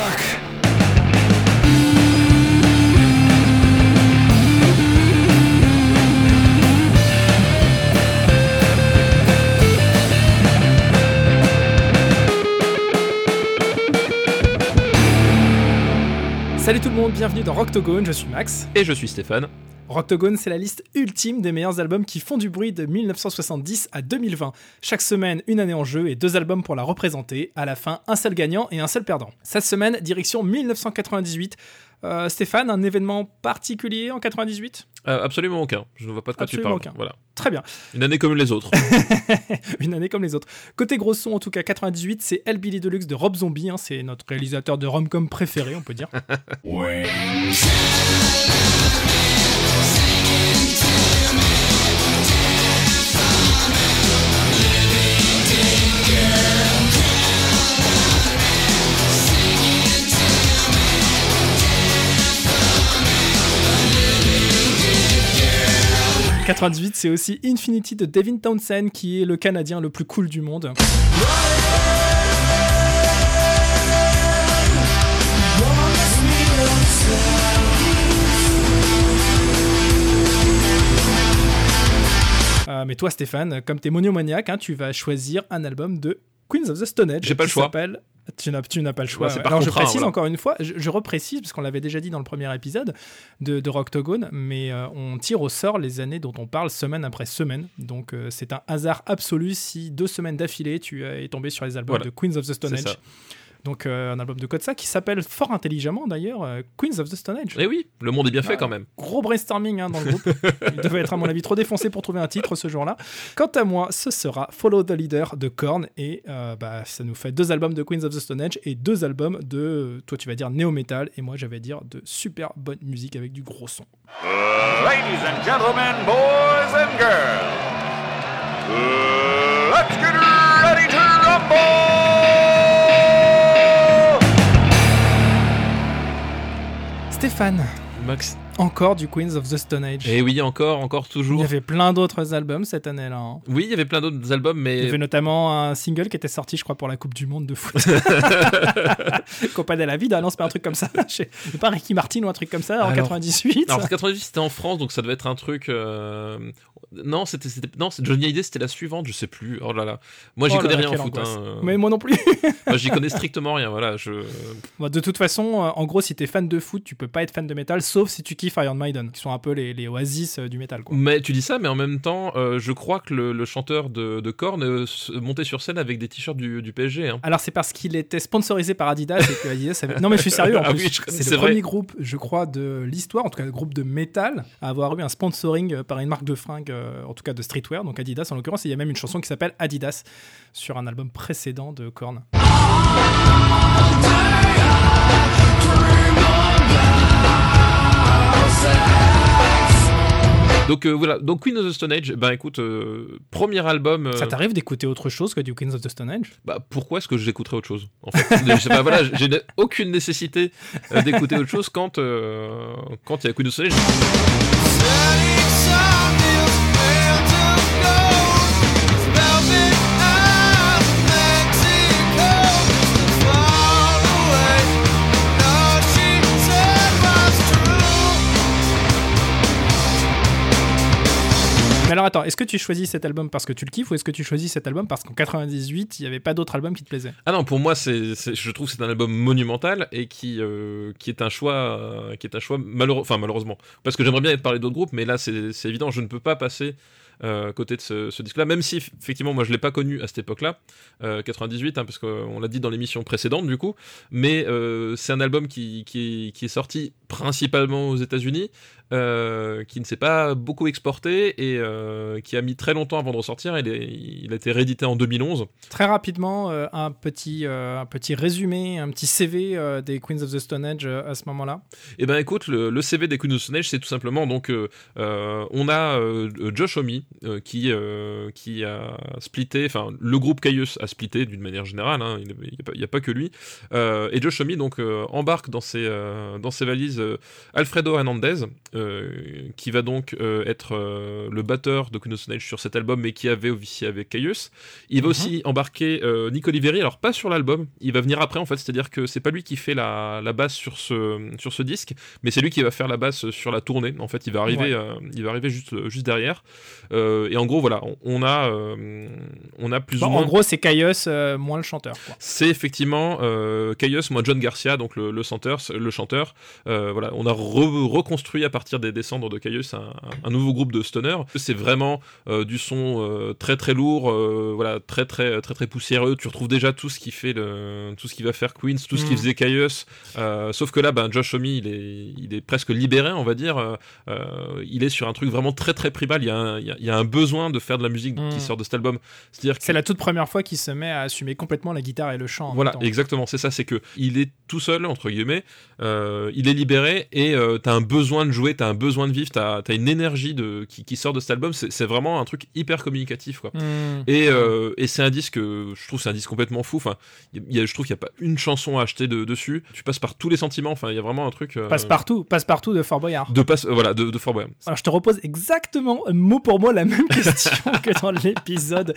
fuck. Salut tout le monde, bienvenue dans Rocktogone, je suis Max. Et je suis Stéphane. Rocktogone, c'est la liste ultime des meilleurs albums qui font du bruit de 1970 à 2020. Chaque semaine, une année en jeu et deux albums pour la représenter. À la fin, un seul gagnant et un seul perdant. Cette semaine, direction 1998. Euh, Stéphane, un événement particulier en 98 euh, Absolument aucun. Je ne vois pas de quoi tu parles. Aucun. Voilà. Très bien. Une année comme les autres. Une année comme les autres. Côté gros son, en tout cas 98, c'est El Billy Deluxe de Rob Zombie. Hein. c'est notre réalisateur de rom-com préféré, on peut dire. ouais. 98, c'est aussi Infinity de Devin Townsend, qui est le Canadien le plus cool du monde. Euh, mais toi, Stéphane, comme t'es monomaniaque, hein, tu vas choisir un album de Queens of the Stone Age. J'ai pas le choix. Tu n'as, pas le choix. Alors je précise encore une fois, je, reprécise, parce qu'on l'avait déjà dit dans le premier épisode de, de Rocktogone, mais euh, on tire au sort les années dont on parle semaine après semaine. Donc euh, c'est un hasard absolu si deux semaines d'affilée tu es tombé sur les albums de Queens of the Stone Age. Donc euh, un album de Kotsa qui s'appelle fort intelligemment d'ailleurs euh, Queens of the Stone Age. Et eh oui, le monde est bien fait quand même. Gros brainstorming hein, dans le groupe. Il devait être à mon avis trop défoncé pour trouver un titre ce jour-là. Quant à moi, ce sera Follow the Leader de Korn et euh, bah, ça nous fait deux albums de Queens of the Stone Age et deux albums de, toi tu vas dire néo-metal et moi j'avais dire de super bonne musique avec du gros son. ladies and gentlemen, boys and girls, let's get ready Stéphane. Encore du Queens of the Stone Age. Et eh oui, encore, encore, toujours. Il y avait plein d'autres albums cette année-là. Hein. Oui, il y avait plein d'autres albums, mais. Il y avait notamment un single qui était sorti, je crois, pour la Coupe du Monde de foot. Copa de la Vida, non, c'est pas un truc comme ça. C'est pas Ricky Martin ou un truc comme ça en 98. Alors, en 98, c'était en France, donc ça devait être un truc. Euh, non, c'était non, Johnny Hallyday, c'était la suivante, je sais plus. Oh là là. Moi, j'y oh connais rien en foot. Hein. Mais moi non plus. moi, j'y connais strictement rien. Voilà, je. de toute façon, euh, en gros, si t'es fan de foot, tu peux pas être fan de métal, sauf si tu kiffes Iron Maiden, qui sont un peu les, les oasis euh, du métal. Quoi. Mais tu dis ça, mais en même temps, euh, je crois que le, chanteur de, de Korn montait sur scène avec des t-shirts du, du, PSG. Hein. Alors c'est parce qu'il était sponsorisé par Adidas et que Adidas avait... Non mais je suis sérieux. En ah plus, c'est le premier groupe, je crois, de l'histoire, en tout cas le groupe de métal, à avoir eu un sponsoring par une marque de fringues, en tout cas de street donc Adidas en l'occurrence. Il y a même une chanson qui s'appelle Adidas sur un album précédent de Korn. Donc euh, voilà, donc Queen of the Stone Age, ben écoute, euh, premier album. Euh, Ça t'arrive d'écouter autre chose que du Queen of the Stone Age? Bah pourquoi est-ce que j'écouterais autre chose En fait, je sais pas, voilà, j'ai aucune nécessité d'écouter autre chose quand quand il y a Queen of the Stone Age. Alors attends, est-ce que tu choisis cet album parce que tu le kiffes ou est-ce que tu choisis cet album parce qu'en 98, il n'y avait pas d'autre album qui te plaisait? Ah non, pour moi, c'est, je trouve que c'est un album monumental et qui, euh, qui est un choix, euh, qui est un choix malheureux, enfin malheureusement, parce que j'aimerais bien être parlé d'autres groupes, mais là c'est, évident, je ne peux pas passer euh, côté de ce, disque-là, même si effectivement moi je l'ai pas connu à cette époque-là, 98, hein, parce qu'on l'a dit dans l'émission précédente du coup, mais c'est un album qui, qui, est sorti principalement aux États-Unis, euh, qui ne s'est pas beaucoup exporté et euh, qui a mis très longtemps avant de ressortir. Il, il a été réédité en 2011. Très rapidement, euh, un, petit, un petit résumé, un petit CV des Queens of the Stone Age à ce moment-là. Eh ben écoute, le, CV des Queens of the Stone Age, c'est tout simplement donc on a Josh Homme qui, qui a splitté, enfin le groupe Caius a splitté d'une manière générale, hein, il n'y a, pas que lui. et Josh Homme donc embarque dans ses, dans ses valises Alfredo Hernandez, qui va donc être le batteur de Queen of Age sur cet album, mais qui avait officié avec Caius. Il va mhm. aussi embarquer Nick Oliveri, alors pas sur l'album, il va venir après en fait, c'est-à-dire que c'est pas lui qui fait la, la basse sur ce, sur ce disque, mais c'est lui qui va faire la basse sur la tournée. En fait, il va arriver, euh, il va arriver juste, juste derrière. Euh, et en gros, voilà, on, a, euh, on a plus ou moins. En gros, c'est Caius moins le chanteur. C'est effectivement Caius moins John Garcia, donc le, le chanteur. Le chanteur. voilà, on a reconstruit à partir des descendres de Caius un, un nouveau groupe de stoner. C'est vraiment du son très très lourd, voilà, très très très très poussiéreux. Tu retrouves déjà tout ce qui fait le, tout ce qui va faire Queens, tout ce qui mm. faisait Caius. sauf que là, ben, Josh Homme, il est, il est presque libéré, on va dire. Euh, euh, il est sur un truc vraiment très très primal. Il y a un, il y a un besoin de faire de la musique qui mm. sort de cet album. C'est-à-dire c'est la toute première fois qu'il se met à assumer complètement la guitare et le chant. Voilà, exactement. C'est ça. C'est que il est tout seul entre guillemets. Euh, il est libéré et t'as un besoin de jouer, t'as un besoin de vivre, t'as as une énergie de qui, qui sort de cet album. C'est vraiment un truc hyper communicatif quoi. Mm. Et, et c'est un disque, je trouve, c'est un disque complètement fou. Enfin, y a, je trouve qu'il n'y a pas une chanson à acheter de, dessus. Tu passes par tous les sentiments. Enfin, il y a vraiment un truc. Passe partout, passe partout de Fort Boyard. De passe, voilà, de, Fort Boyard. Alors je te repose exactement mot pour mot la même question que dans l'épisode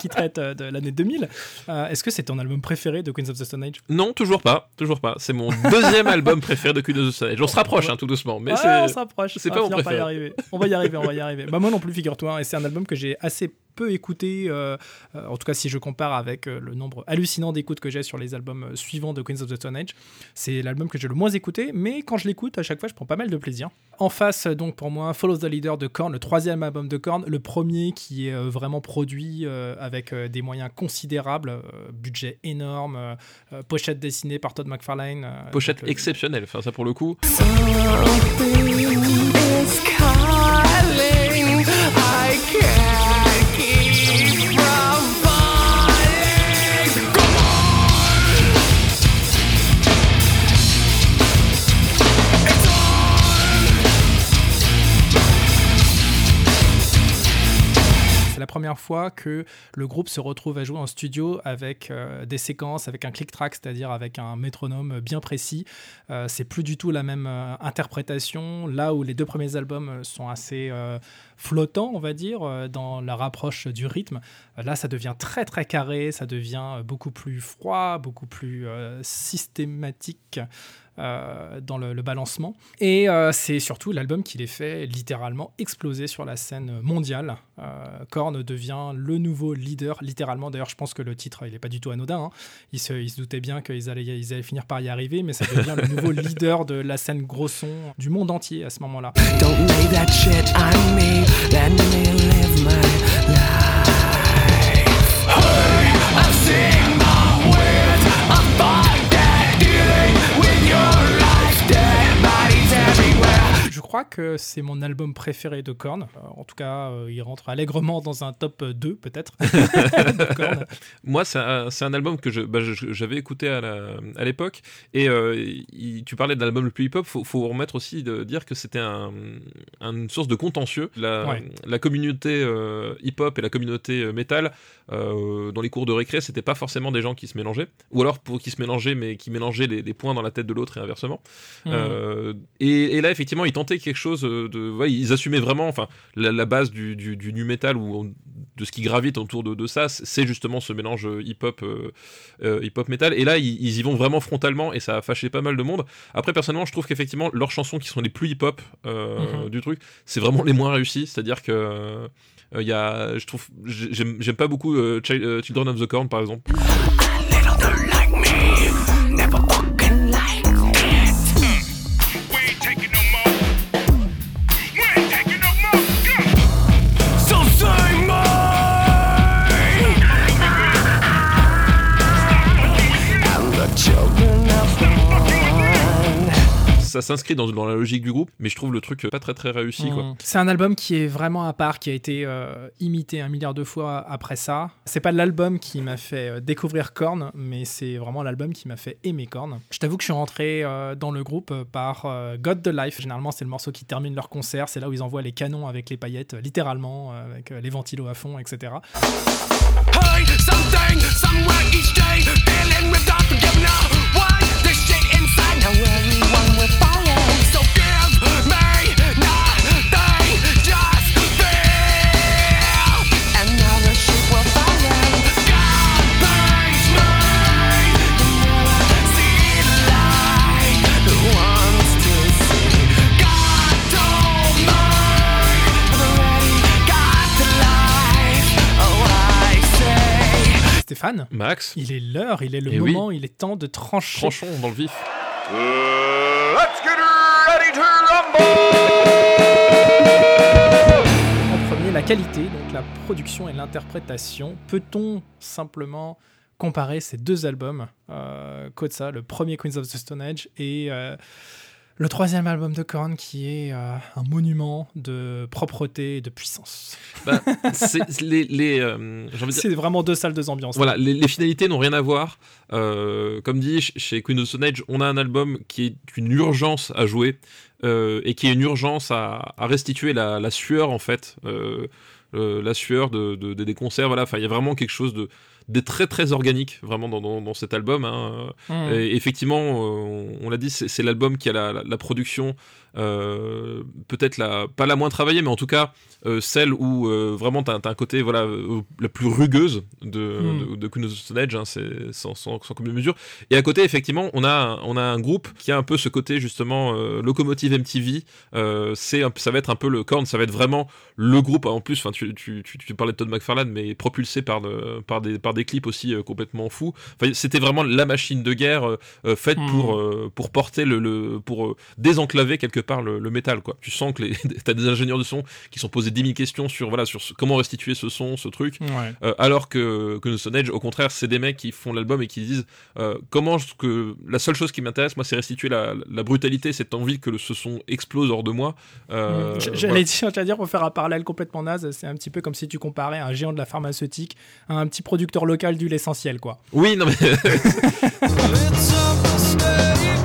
qui traite euh, de l'année 2000. Euh, est-ce que c'est ton album préféré de Queens of the Stone Age? Non, toujours pas, toujours pas. C'est mon deuxième album préféré de Queens of the Stone Age. On se rapproche hein, tout doucement, mais. On se rapproche. C'est pas mon préféré. Y arriver. On va y arriver, on va y arriver. Bah moi non plus, figure-toi. Hein, et c'est un album que j'ai assez peu écouté, euh, euh, en tout cas si je compare avec euh, le nombre hallucinant d'écoutes que j'ai sur les albums suivants de Queens of the Stone Age. C'est l'album que j'ai le moins écouté, mais quand je l'écoute, à chaque fois, je prends pas mal de plaisir. En face, donc pour moi, Follow the Leader de Korn, le troisième album de Korn, le premier qui est vraiment produit avec des moyens considérables, budget énorme, pochette dessinée par Todd McFarlane. pochette exceptionnelle, enfin ça pour le coup. Première fois que le groupe se retrouve à jouer en studio avec euh, des séquences, avec un click track, c'est-à-dire avec un métronome bien précis. Euh, c'est plus du tout la même euh, interprétation. Là où les deux premiers albums sont assez flottants, on va dire, dans leur approche du rythme, là ça devient très très carré, ça devient beaucoup plus froid, beaucoup plus systématique. Euh, dans le, balancement. Et euh, c'est surtout l'album qui les fait littéralement exploser sur la scène mondiale. Euh, Korn devient le nouveau leader, littéralement. D'ailleurs, je pense que le titre, il n'est pas du tout anodin. Hein. Ils, se, doutaient bien qu'ils allaient, ils allaient finir par y arriver, mais ça devient le nouveau leader de la scène gros son du monde entier à ce moment-là. Let me live my life. Hey, I sing. Je crois que c'est mon album préféré de Korn. Euh, en tout cas, euh, il rentre allègrement dans un top 2 peut-être. Moi, c'est un, album que bah, j'avais écouté à l'époque. Et euh, tu parlais de l'album le plus hip-hop. Faut, faut remettre aussi de dire que c'était une source de contentieux. La, la communauté hip-hop et la communauté metal dans les cours de récré, c'était pas forcément des gens qui se mélangeaient, ou alors pour qui se mélangeaient, mais qui mélangeaient les, points dans la tête de l'autre et inversement. Mmh. et, et, là, effectivement, ils quelque chose euh, de. ils assumaient vraiment, enfin, la, base du, du, nu metal ou de ce qui gravite autour de, ça, c'est justement ce mélange hip-hop, euh, hip-hop metal. Et là, ils, y vont vraiment frontalement et ça a fâché pas mal de monde. Après, personnellement, je trouve qu'effectivement, leurs chansons qui sont les plus hip-hop euh, mhm. du truc, c'est vraiment les moins réussies. C'est-à-dire que. Il y a, je trouve, j'aime pas beaucoup Children of the Corn par exemple. Ça s'inscrit dans, dans, la logique du groupe, mais je trouve le truc pas très très réussi. quoi. Mm. C'est un album qui est vraiment à part, qui a été imité un milliard de fois après ça. C'est pas l'album qui m'a fait découvrir Korn, mais c'est vraiment l'album qui m'a fait aimer Korn. Je t'avoue que je suis rentré dans le groupe par God the Life. Généralement, c'est le morceau qui termine leur concert. C'est là où ils envoient les canons avec les paillettes, littéralement, avec les ventilos à fond, etc. Stéphane. Max. Il est l'heure, il est le eh moment, il est temps de trancher. Tranchons dans le vif. Uh, let's get ready to En premier, la qualité, donc la production et l'interprétation. Peut-on simplement comparer ces deux albums, euh, le premier Queens of the Stone Age, et euh, le troisième album de Korn qui est euh, un monument de propreté et de puissance. Bah, c'est les, euh, vraiment deux salles, deux ambiances. Voilà, les, finalités n'ont rien à voir. Euh, comme dit, chez Queen of Stone Age, on a un album qui est une urgence à jouer et qui est une urgence à, restituer la, sueur en fait. la sueur de, des concerts, voilà, il y a vraiment quelque chose de, des très très organiques vraiment dans, dans, cet album. Hein. Mmh. effectivement, euh, on, l'a dit, c'est l'album qui a la, la production euh, peut-être la, pas la moins travaillée, mais en tout cas euh, celle où euh, vraiment tu as, un côté voilà, la plus rugueuse de, mm. de, Queen of the Stone Age, hein, c'est sans, sans, sans, commune mesure. Et à côté, effectivement, on a, on a un groupe qui a un peu ce côté justement locomotive MTV. c'est ça va être un peu le corn, ça va être vraiment le groupe. En plus, tu, tu, tu, tu, parlais de Todd McFarlane, mais propulsé par, de, par, des, par des clips aussi complètement fous. C'était vraiment la machine de guerre faite mm. pour, pour porter le, le pour désenclaver quelque par le, métal quoi. Tu sens que les t'as des ingénieurs de son qui sont posés 10 000 questions sur voilà sur comment restituer ce son, ce truc, euh, alors que que Stone Age au contraire c'est des mecs qui font l'album et qui disent euh, comment que la seule chose qui m'intéresse moi c'est restituer la, brutalité, cette envie que ce son explose hors de moi. Euh, J'allais dire pour faire un parallèle complètement naze, c'est un petit peu comme si tu comparais un géant de la pharmaceutique à un petit producteur local d'huile essentielle quoi. Oui non mais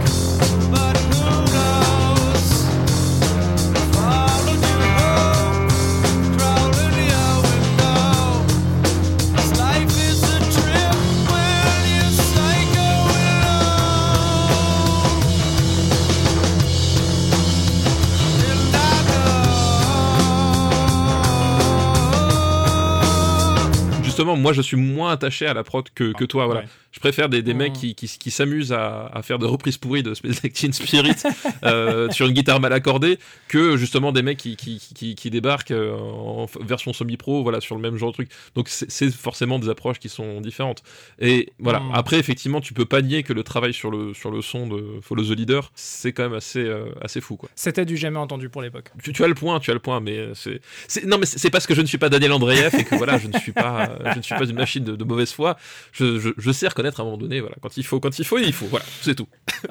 moi, je suis moins attaché à la prod que, que toi. Voilà. Je préfère des, des mecs mmh. qui, qui, s'amusent à, à, faire des reprises pourries de Space Teen Spirit euh, sur une guitare mal accordée que justement des mecs qui, qui, qui débarquent euh, en version semi-pro voilà, sur le même genre de truc. Donc, c'est forcément des approches qui sont différentes. Et voilà. Mmh. Après, effectivement, tu peux pas nier que le travail sur le, sur le son de Follow the Leader, c'est quand même assez, euh, assez fou. C'était du jamais entendu pour l'époque. Tu, tu, as le point, tu as le point, mais c'est. Non, mais c'est parce que je ne suis pas Daniel Andreev et que voilà, je ne suis pas je ne suis pas une machine de, mauvaise foi. Je, je, sais reconnaître à un moment donné, voilà, quand il faut, quand il faut, il faut. Voilà, c'est tout.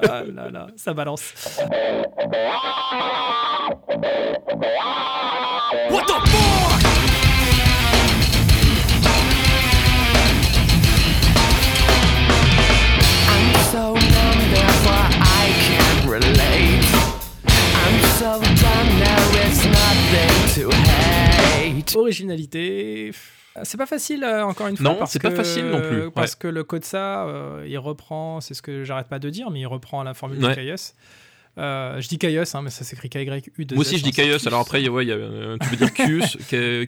ah là là, ça balance. What the fuck? I'm so numb, therefore I can't relate. I'm so done, there is nothing to hate. Originalité. C'est pas facile, euh, encore une fois. Non, c'est pas facile non plus. Parce que le code ça, euh, il reprend, c'est ce que j'arrête pas de dire, mais il reprend la formule de Caius. Euh, je dis Caius, hein, mais ça s'écrit K-Y-U. Moi aussi, je dis Caius. Alors après, ouais, y a, tu veux dire Kius,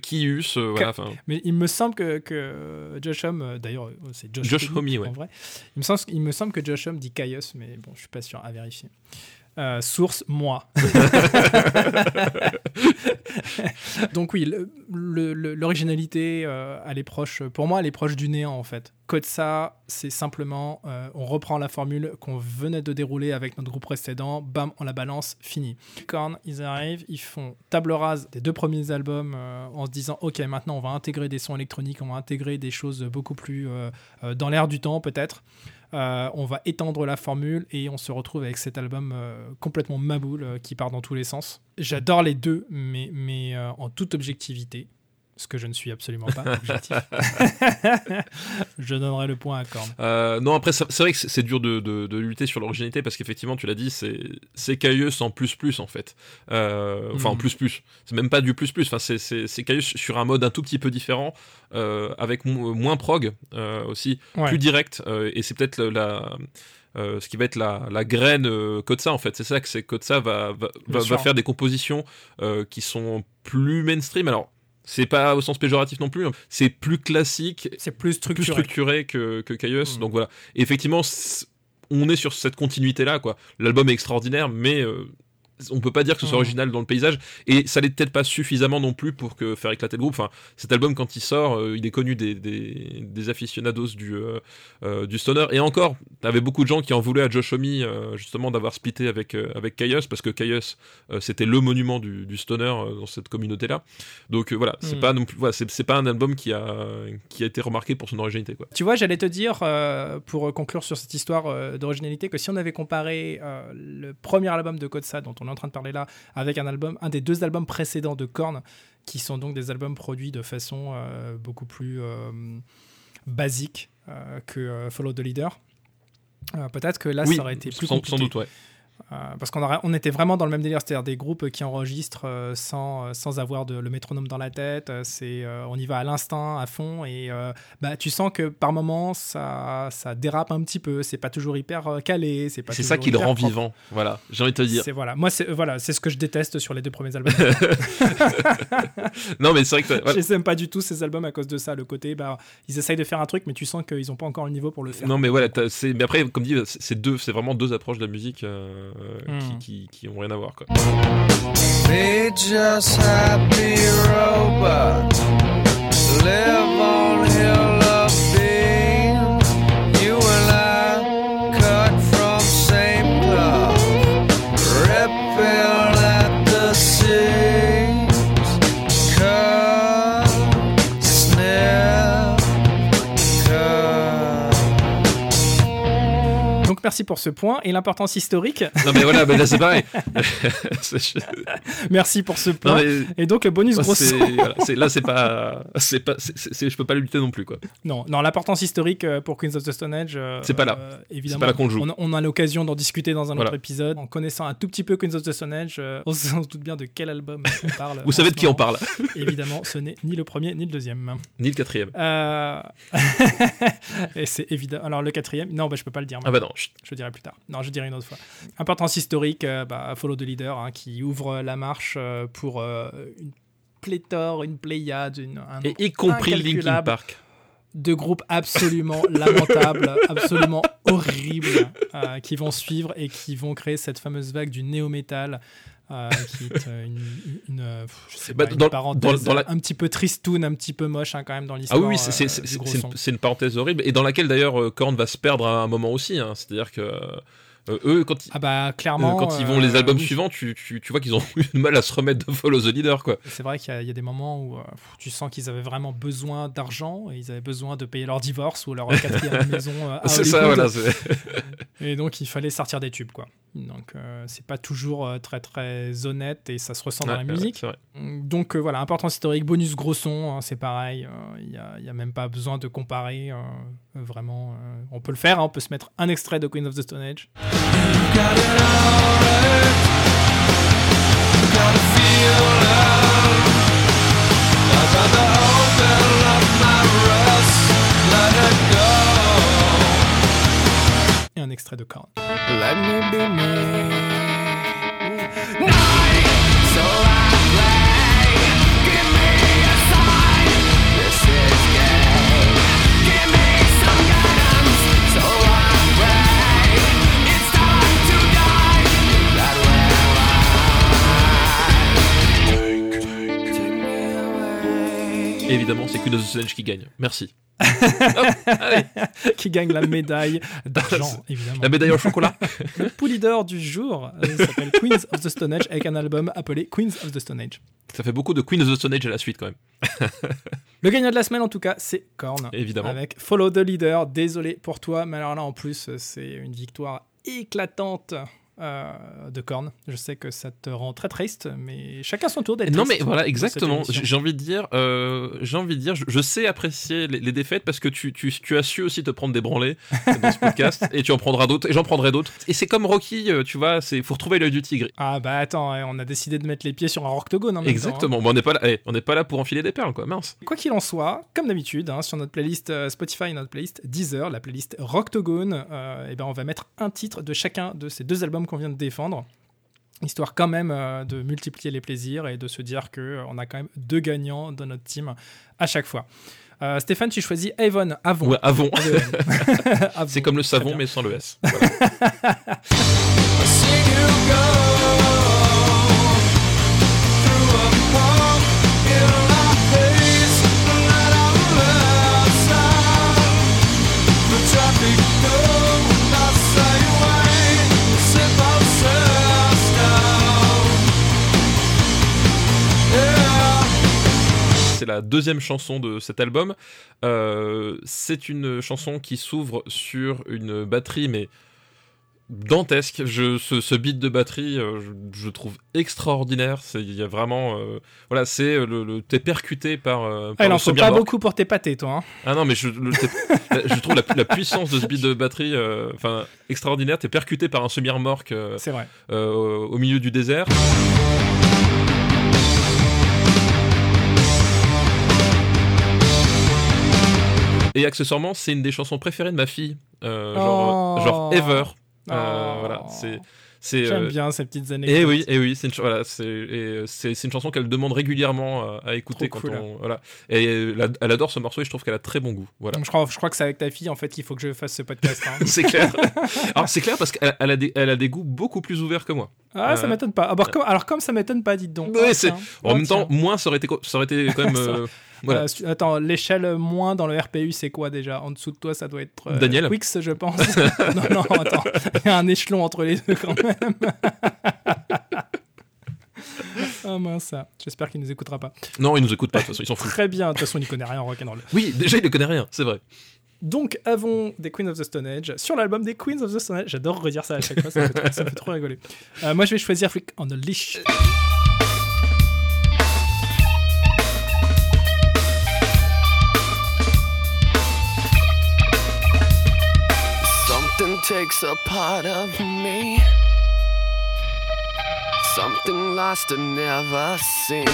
Kius, voilà. Mais il me semble que, que Josh Homme, d'ailleurs, c'est Josh, Josh ouais. En vrai. Il me, semble, il me semble que Josh Homme dit Caius, mais bon, je suis pas sûr à vérifier. Euh, source, moi. Donc oui, l'originalité, euh, elle est proche, pour moi, elle est proche du néant en fait. Code ça, c'est simplement, euh, on reprend la formule qu'on venait de dérouler avec notre groupe précédent, bam, on la balance, fini. Korn, ils arrivent, ils font table rase des deux premiers albums en se disant, ok, maintenant on va intégrer des sons électroniques, on va intégrer des choses beaucoup plus dans l'air du temps peut-être. On va étendre la formule et on se retrouve avec cet album complètement maboule qui part dans tous les sens. J'adore les deux, mais, mais en toute objectivité, ce que je ne suis absolument pas objectif. je donnerai le point à Korn. Euh, non, après, c'est vrai que c'est dur de, de, lutter sur l'originalité parce qu'effectivement, tu l'as dit, c'est cailleux sans plus plus en fait. Euh, enfin, en mm. plus plus. C'est même pas du plus plus. Enfin, c'est cailleux sur un mode un tout petit peu différent, euh, avec moins prog aussi, plus direct. et c'est peut-être la. ce qui va être la, la graine Kotsa en fait. C'est ça que c'est Kotsa va, va, va, va, faire des compositions qui sont plus mainstream. Alors c'est pas au sens péjoratif non plus. Hein. C'est plus classique. C'est plus structuré. Plus structuré que, que Caius. Mm. Donc voilà. effectivement, on est sur cette continuité-là, quoi. L'album est extraordinaire, mais euh, on peut pas dire que ce soit mmh. original dans le paysage et ça l'est peut-être pas suffisamment non plus pour que faire éclater le groupe enfin cet album quand il sort euh, il est connu des, des, aficionados du euh, euh, du stoner et encore t'avais beaucoup de gens qui en voulaient à Josh Homme justement d'avoir splitté avec avec Caius parce que Caius c'était le monument du, stoner dans cette communauté là donc voilà c'est mmh. pas non plus voilà, c'est pas un album qui a qui a été remarqué pour son originalité quoi tu vois j'allais te dire pour conclure sur cette histoire d'originalité que si on avait comparé le premier album de Kotsa dont on en train de parler là, avec un album, un des deux albums précédents de Korn, qui sont donc des albums produits de façon euh, beaucoup plus euh, basique euh, que Follow the Leader. Peut-être que là, ça aurait été plus compliqué. Sans doute, ouais. Euh, parce qu'on on était vraiment dans le même délire, c'est-à-dire des groupes qui enregistrent euh, sans, euh, sans avoir de, le métronome dans la tête. C'est, on y va à l'instinct, à fond, et bah, tu sens que par moments ça, ça dérape un petit peu. C'est pas toujours hyper calé. C'est, c'est ça qui le rend vivant. Voilà, j'ai envie de te dire. C'est voilà, moi c'est voilà, c'est ce que je déteste sur les deux premiers albums. non mais c'est vrai que voilà. je n'aime pas du tout ces albums à cause de ça. Le côté, bah, ils essayent de faire un truc, mais tu sens qu'ils ont pas encore le niveau pour le faire. Non mais voilà, c'est, mais après comme dit, c'est deux, c'est vraiment deux approches de la musique. Euh, qui, hmm. qui, qui, ont rien à voir. Quoi. They just happy merci pour ce point et l'importance historique. Non mais voilà, là c'est pareil. merci pour ce point. Et donc le bonus gros Là c'est pas, c'est pas, je peux pas lutter non plus quoi. Non, non l'importance historique euh, pour Queens of the Stone Age. Euh, c'est pas là. Euh, évidemment. Pas là qu'on joue. On, a l'occasion d'en discuter dans un autre épisode. En connaissant un tout petit peu Queens of the Stone Age, on se doute bien de quel album on parle. Vous savez de qui on parle. évidemment, ce n'est ni le premier ni le deuxième. Ni le quatrième. et c'est évident. Alors le quatrième, non, bah, je peux pas le dire. Ah bah non. Je dirai plus tard. Non, je dirai une autre fois. Importance historique, euh, bah, Follow the Leader, hein, qui ouvre la marche euh, pour euh, une pléthore, une pléiade, une, un Et y compris Linkin Park. De groupes absolument lamentables, absolument horribles, qui vont suivre et qui vont créer cette fameuse vague du néo-metal. Qui est une, une, je sais bah, pas, une parenthèse un petit peu tristoun, un petit peu moche hein, quand même dans l'histoire. Ah oui, c'est une, une, parenthèse horrible et dans laquelle d'ailleurs Korn va se perdre à un moment aussi. Hein. C'est-à-dire que euh, eux, quand ils, ah bah, clairement, euh, quand ils vont les albums suivants, tu, tu, tu, vois qu'ils ont eu du mal à se remettre de Follow the Leader. quoi. C'est vrai qu'il y, a des moments où euh, tu sens qu'ils avaient vraiment besoin d'argent et ils avaient besoin de payer leur divorce ou leur quatrième maison. c'est ça, voilà. et donc il fallait sortir des tubes, quoi. Donc c'est pas toujours très très honnête et ça se ressent dans la musique. Donc voilà, importance historique, bonus gros son, hein, c'est pareil. Il n'y a, y a, même pas besoin de comparer. vraiment, on peut le faire, hein, on peut se mettre un extrait de Queen of the Stone Age. Extrait de Korn. Let me be me. évidemment, c'est Queen of the Stone qui gagne. Merci. qui gagne la médaille d'argent, évidemment. La médaille au chocolat. le pou leader du jour euh, s'appelle Queens of the Stone Age avec un album appelé Queens of the Stone Age. Ça fait beaucoup de Queens of the Stone Age à la suite quand même. Le gagnant de la semaine, en tout cas, c'est Korn. Évidemment. Avec Follow the Leader. Désolé pour toi, mais alors là, en plus, c'est une victoire éclatante euh, de Korn. Je sais que ça te rend très triste, mais chacun son tour d'être Non, mais voilà, exactement. J'ai envie de dire, euh, j'ai envie de dire, je, sais apprécier les, défaites parce que tu, tu, tu, as su aussi te prendre des branlées dans ce podcast et tu en prendras d'autres et j'en prendrai d'autres. Et c'est comme Rocky, euh, tu vois, c'est faut retrouver l'œil du tigre. Ah bah attends, on a décidé de mettre les pieds sur un octogone. En exactement. Temps, hein. on n'est pas là, eh, on n'est pas là pour enfiler des perles, quoi. Mince. Quoi qu'il en soit, comme d'habitude, hein, sur notre playlist Spotify, notre playlist Deezer, la playlist Rocktogone, et eh ben on va mettre un titre de chacun de ces deux albums qu'on vient de défendre histoire quand même euh, de multiplier les plaisirs et de se dire que euh, on a quand même deux gagnants dans notre team à chaque fois. Euh, Stéphane, tu choisis Avon. Avon. Ouais, Avon. C'est comme le savon mais sans le S. Voilà. la deuxième chanson de cet album. Euh, c'est une chanson qui s'ouvre sur une batterie, mais dantesque. Je, ce, beat de batterie, euh, je, trouve extraordinaire. Il y a vraiment, euh, voilà, c'est le, t'es percuté par. par ah, il en faut pas beaucoup pour tes pâtés, toi. Hein. Ah non, mais je, je trouve la, puissance de ce beat de batterie, enfin, extraordinaire. T'es percuté par un semi-remorque. c'est vrai. au milieu du désert. Et accessoirement, c'est une des chansons préférées de ma fille, euh, genre, euh, genre Ever. Euh, voilà, c'est. J'aime bien ces petites anecdotes. Et oui, et oui, c'est une, voilà, c'est une chanson qu'elle demande régulièrement à, écouter quand on, voilà. Et elle, adore ce morceau et je trouve qu'elle a très bon goût. Voilà. je crois, je crois que c'est avec ta fille en fait qu'il faut que je fasse ce podcast. Hein. c'est clair. Alors c'est clair parce qu'elle a des, elle a des goûts beaucoup plus ouverts que moi. Ah, ça m'étonne pas. Alors comme, alors comme ça m'étonne pas, dites donc. Ouais, oh, en même temps, moins ça aurait été, ça aurait été quand même. Euh, attends, l'échelle moins dans le RPU, c'est quoi déjà? En dessous de toi, ça doit être euh, Daniel. Wix, je pense. non, non, attends. Il y a un échelon entre les deux quand même. Ah mince, j'espère qu'il nous écoutera pas. Non, il nous écoute pas, de toute façon, ils s'en foutent. Très bien, de toute façon, il connaît rien en rock'n'roll. Oui, déjà, il ne connaît rien, c'est vrai. Donc, avons des Queens of the Stone Age sur l'album des Queens of the Stone Age. J'adore redire ça à chaque fois, ça me fait trop, ça me fait trop rigoler. Euh, moi, je vais choisir Flick on the Leash. Takes a part of me. Something lost and never seen.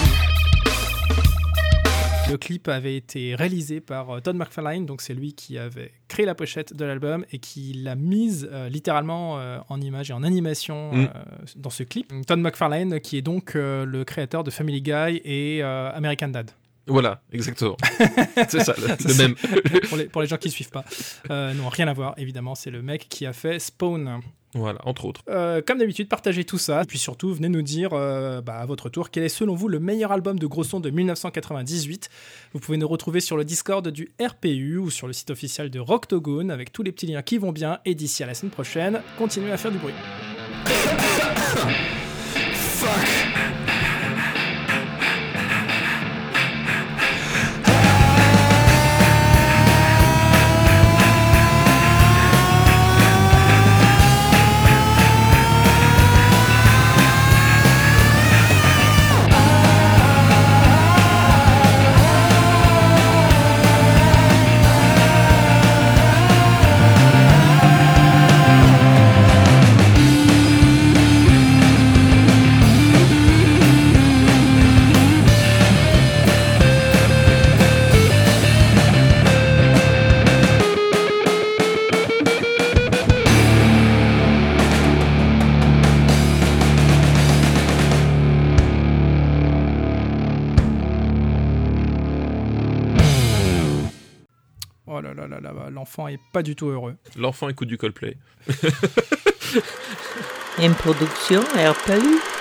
Le clip avait été réalisé par euh, Todd McFarlane, donc c'est lui qui avait créé la pochette de l'album et qui l'a mise euh, littéralement euh, en image et en animation mm. dans ce clip. Todd McFarlane, qui est donc le créateur de Family Guy et American Dad. Voilà, exactement. c'est ça, le, même. pour, les, pour, les, gens qui ne suivent pas. Euh, non, rien à voir, évidemment, c'est le mec qui a fait Spawn. Voilà, entre autres. Euh, comme d'habitude, partagez tout ça. Et puis surtout, venez nous dire euh, bah, à votre tour quel est selon vous le meilleur album de gros son de 1998. Vous pouvez nous retrouver sur le Discord du RPU ou sur le site officiel de Rocktogone avec tous les petits liens qui vont bien. Et d'ici à la semaine prochaine, continuez à faire du bruit. l'enfant pas du tout heureux. L'enfant écoute du Coldplay. Une production RPU.